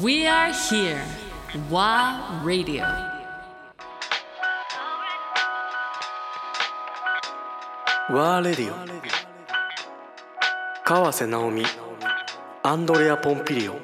We are here. WA Radio. ワーレディオ川瀬直美アンドレア・ポンピリオ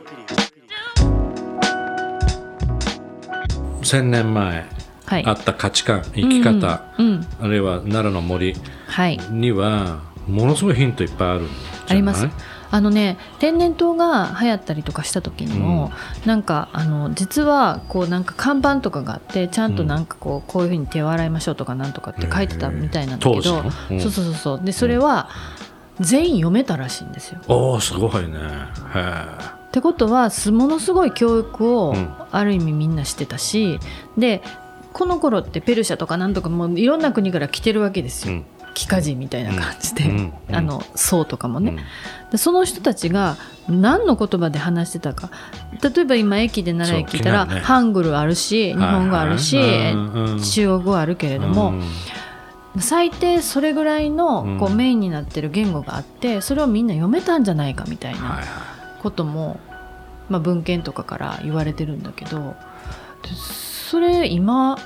1000年前はい。あった価値観生き方、うん。あるいは奈良の森はい。にはものすごいヒントいっぱいあるんじゃない？ありますあのね天然痘が流行ったりとかした時にも、なんかあの実はこうなんか看板とかがあってちゃんとなんかこうこういうふうに手を洗いましょうとかなんとかって書いてたみたいなん。だけど、の。うん。そうそうそうそう。でそれは全員読めたらしいんですよ。おおすごいね。へってことはすものすごい教育をうん。ある意味みんなしてたしでこの頃ってペルシャとかなんとかもういろんな国から来てるわけですよ。帰化人みたいな感じで、あの僧とかもね、うん。でその人たちが何の言葉で話してたか。例えば今駅で奈良駅行ったら、ね。ハングルあるし日本語あるし、中国語あるけれども、うん。最低それぐらいのこううんメインになってる言語があってそれをみんな読めたんじゃないかみたいはいなはことも、まあ、文献とかから言われてるんだけどでそれ今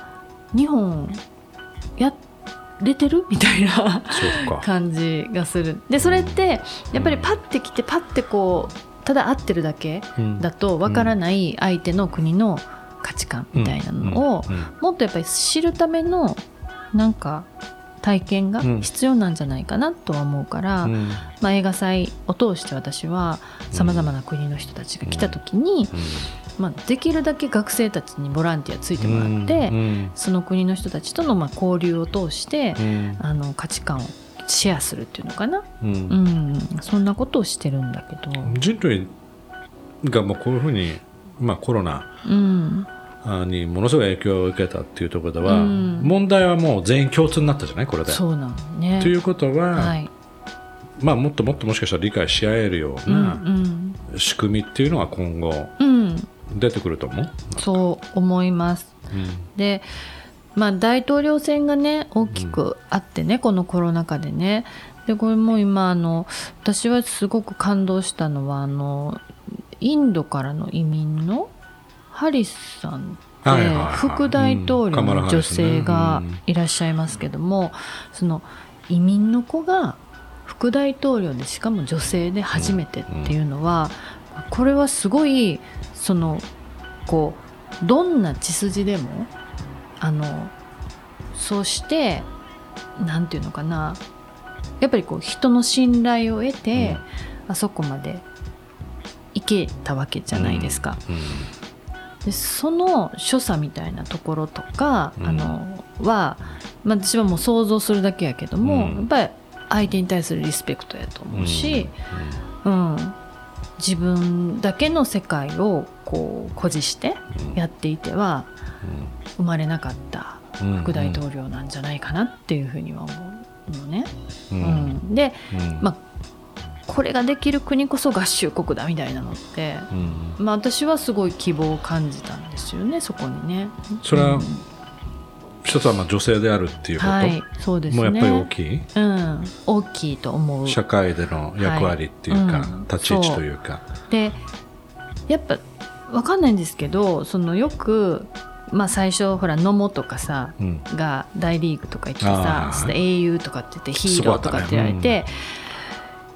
日本やれてる？みたいな。感じがする。でそれってやっぱりパッて来てパッてこうただ合ってるだけうん。だとわからない相手の国の価値観みたいなのをもっとやっぱり知るためのなんか体験が必要なんじゃないかなとは思うから、うん。まあ、映画祭を通して私はさまざまな国の人たちが来た時に、まあ、できるだけ学生たちにボランティアついてもらって、うん。その国の人たちとのまあ交流を通して、うん。あの価値観をシェアするっていうのかな、うん。うん、そんなことをしてるんだけど、人類がもうこういうふうに、まあ、コロナうん、にものすごい影響を受けたっていうところでは、うん問題はもう全員共通になったじゃない？これで。そうなのね。ということは、はい、まあ、もっともっともしかしたら理解し合えるよううんな仕組みっていうのが今後うんうん、出てくると思う？そう思います。で、まあ、大統領選がね大きくあってね、このコロナ禍でねでこれも今あの私はすごく感動したのはあのインドからの移民のハリスさんって副大統領の女性がうんいらっしゃいますけども、その移民の子が副大統領でしかも女性で初めてっていうのは、これはすごいそのこうどんな血筋でもあのそしてなんていうのかなやっぱりこう人の信頼を得て、あそこまで行けたわけじゃないですか。うんでその所作みたいなところとか、うん。あのは、まあ、私はもう想像するだけやけども、うん。やっぱり相手に対するリスペクトやと思うし、うん。自分だけの世界をこう誇示してやっていては生まれなかったうん。副大統領なんじゃないかなっていうふうには思うのね。ううんん。で、うん。まあ、これができる国こそ合衆国だみたいなのって、うん。まあ、私はすごい希望を感じたんですよねそこにね。それはうん。一つはまあ女性であるっていうこと、はい、そうですね。もうやっぱり大きい？うん、大きいと思う。社会での役割っていうか、はい。うん。立ち位置というか。でやっぱわかんないんですけどそのよく、まあ、最初ほら野茂とかさうん。が大リーグとか行ってさ英雄とかって言ってヒーローとかって言われて、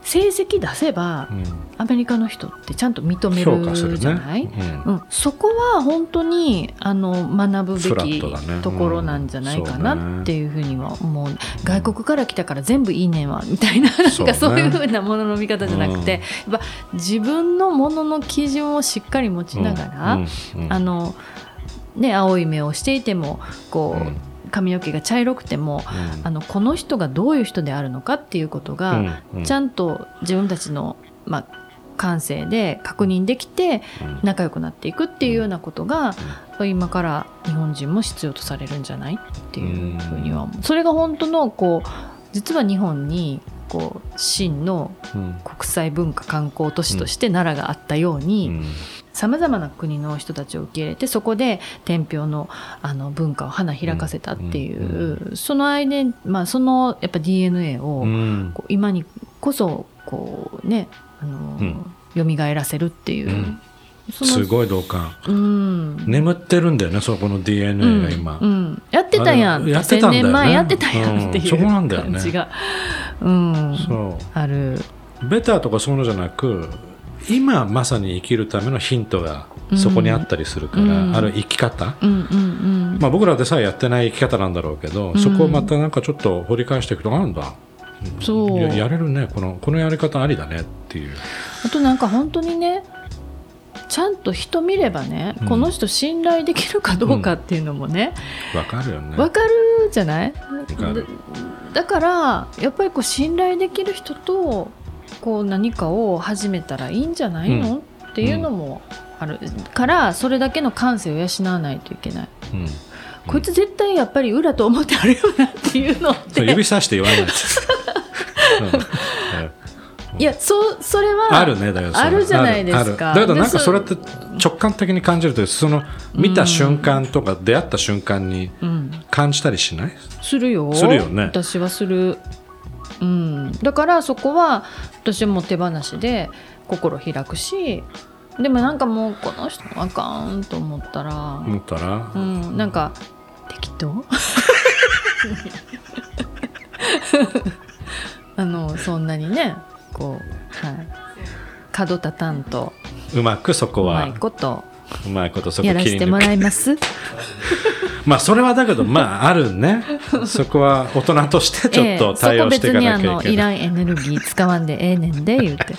成績出せばうん。アメリカの人ってちゃんと認めるじゃない、うん。うん、そこは本当にあの学ぶべきね。ところなんじゃないかなっていうふうには思う、外国から来たから全部いいねんわみたいななんそうね。かそういうふうなものの見方じゃなくて、やっぱ自分のものの基準をしっかり持ちながら、うん。うん。あのね、青い目をしていてもこう、うん髪の毛が茶色くても、うん。あのこの人がどういう人であるのかっていうことが、ちゃんと自分たちの、まあ、感性で確認できてうん。仲良くなっていくっていうようなことが、今から日本人も必要とされるんじゃないっていうふうには思う。それが本当のこう実は日本にこう真のうん。国際文化観光都市として奈良があったように、うんさまざまな国の人たちを受け入れてそこで天平のあの文化を花開かせたっていう、そのアイデン、まあ、そのやっぱ DNA を、うん。こう今にこそこうねあの、うん。蘇らせるっていう、すごい同感。うん。眠ってるんだよねそこの DNA が今、うん、やってたやん。やってたんだよね。1000年前やってたやんっていううん。そこなんだよね。感じが、うん、そある。うベターとかそういうのじゃなく今まさに生きるためのヒントがそこにあったりするから、うん。ある生き方、うんうんうんまあ、僕らでさえやってない生き方なんだろうけど、ん。そこをまたなんかちょっと掘り返していくとなんだ。そう。ややれるね。このこのやり方ありだね。っていう。あとなんか本当にねちゃんと人見ればね、うん。この人信頼できるかどうかっていうのもね、わかるよね。わかるじゃない？かる。だだからやっぱりこう信頼できる人とこう何かを始めたらいいんじゃないの、っていうのもある。からそれだけの感性を養わないといけない、うん。こいつ絶対やっぱり裏と思ってあるよなっていうのって指さして言わない。です、うん。うん。いやそうそれはあるねだからあるじゃないですか。だけどなんかでそれって直感的に感じるというその見た瞬間とか出会った瞬間にうん。感じたりしない？するよ。するよね。私はする、うん、だからそこは私はもう手放しで心開くしでもなんかもうこの人あかんと思ったら、思ったら？う、ん、なんか適当？あのそんなにねこう、はい、角立たんと。うまくそこうまはいことうまいことそこやらせてもらいます。まあそれはだけどまああるね。そこは大人としてちょっと対応していかなきゃいけない、ええそこ別にあのいらんエネルギー使わんでええねんで言うて